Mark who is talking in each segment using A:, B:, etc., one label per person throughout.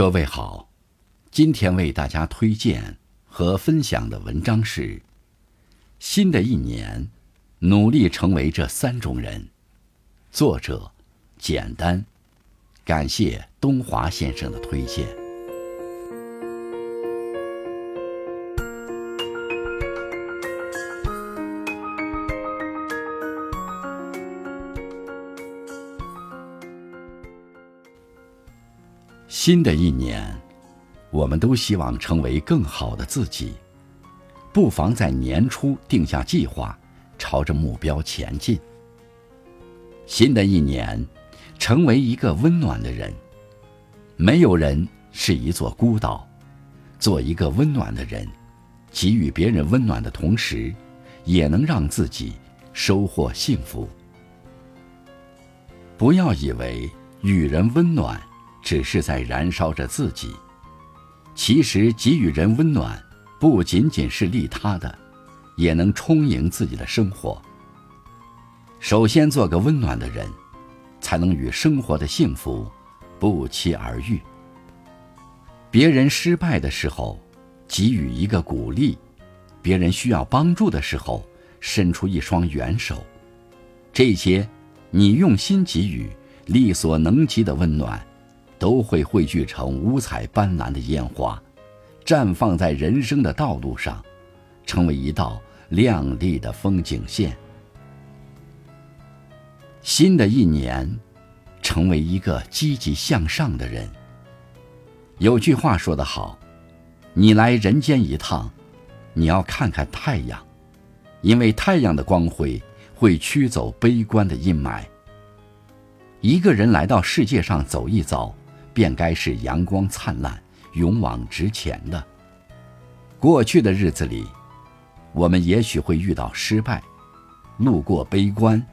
A: 各位好，今天为大家推荐和分享的文章是：新的一年，努力成为这三种人。作者：简单。感谢东华先生的推荐。新的一年，我们都希望成为更好的自己，不妨在年初定下计划，朝着目标前进。新的一年，成为一个温暖的人。没有人是一座孤岛，做一个温暖的人，给予别人温暖的同时，也能让自己收获幸福。不要以为与人温暖。只是在燃烧着自己。其实给予人温暖，不仅仅是利他的，也能充盈自己的生活。首先做个温暖的人，才能与生活的幸福不期而遇。别人失败的时候，给予一个鼓励；别人需要帮助的时候，伸出一双援手。这些，你用心给予，力所能及的温暖。都会汇聚成五彩斑斓的烟花，绽放在人生的道路上，成为一道亮丽的风景线。新的一年，成为一个积极向上的人。有句话说得好：“你来人间一趟，你要看看太阳，因为太阳的光辉会驱走悲观的阴霾。”一个人来到世界上走一遭。便该是阳光灿烂、勇往直前的。过去的日子里，我们也许会遇到失败，路过悲观，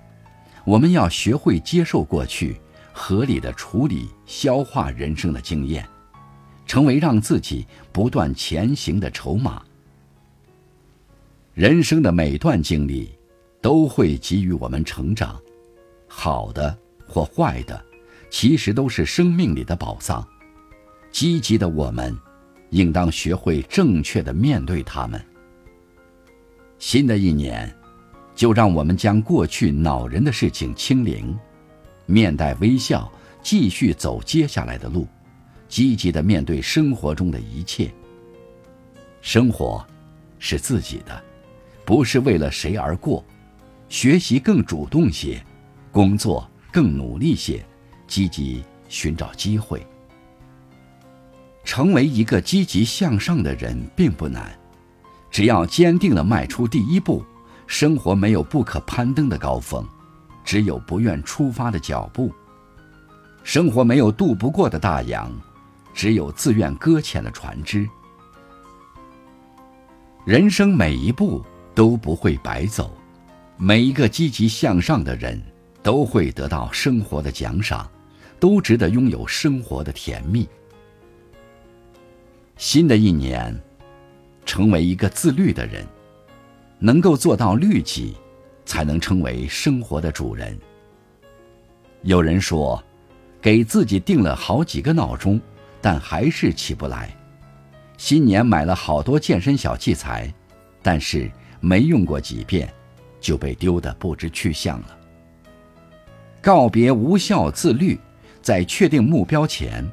A: 我们要学会接受过去，合理的处理、消化人生的经验，成为让自己不断前行的筹码。人生的每段经历，都会给予我们成长，好的或坏的。其实都是生命里的宝藏，积极的我们，应当学会正确的面对他们。新的一年，就让我们将过去恼人的事情清零，面带微笑，继续走接下来的路，积极的面对生活中的一切。生活，是自己的，不是为了谁而过。学习更主动些，工作更努力些。积极寻找机会，成为一个积极向上的人并不难，只要坚定地迈出第一步。生活没有不可攀登的高峰，只有不愿出发的脚步；生活没有渡不过的大洋，只有自愿搁浅的船只。人生每一步都不会白走，每一个积极向上的人都会得到生活的奖赏。都值得拥有生活的甜蜜。新的一年，成为一个自律的人，能够做到律己，才能成为生活的主人。有人说，给自己定了好几个闹钟，但还是起不来；新年买了好多健身小器材，但是没用过几遍，就被丢得不知去向了。告别无效自律。在确定目标前，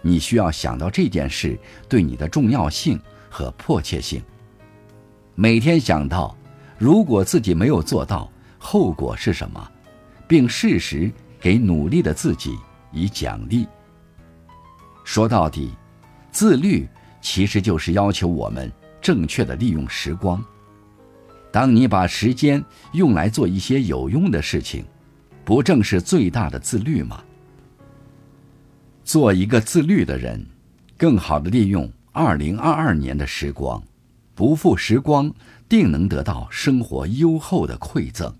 A: 你需要想到这件事对你的重要性和迫切性。每天想到，如果自己没有做到，后果是什么，并适时给努力的自己以奖励。说到底，自律其实就是要求我们正确的利用时光。当你把时间用来做一些有用的事情，不正是最大的自律吗？做一个自律的人，更好的利用二零二二年的时光，不负时光，定能得到生活优厚的馈赠。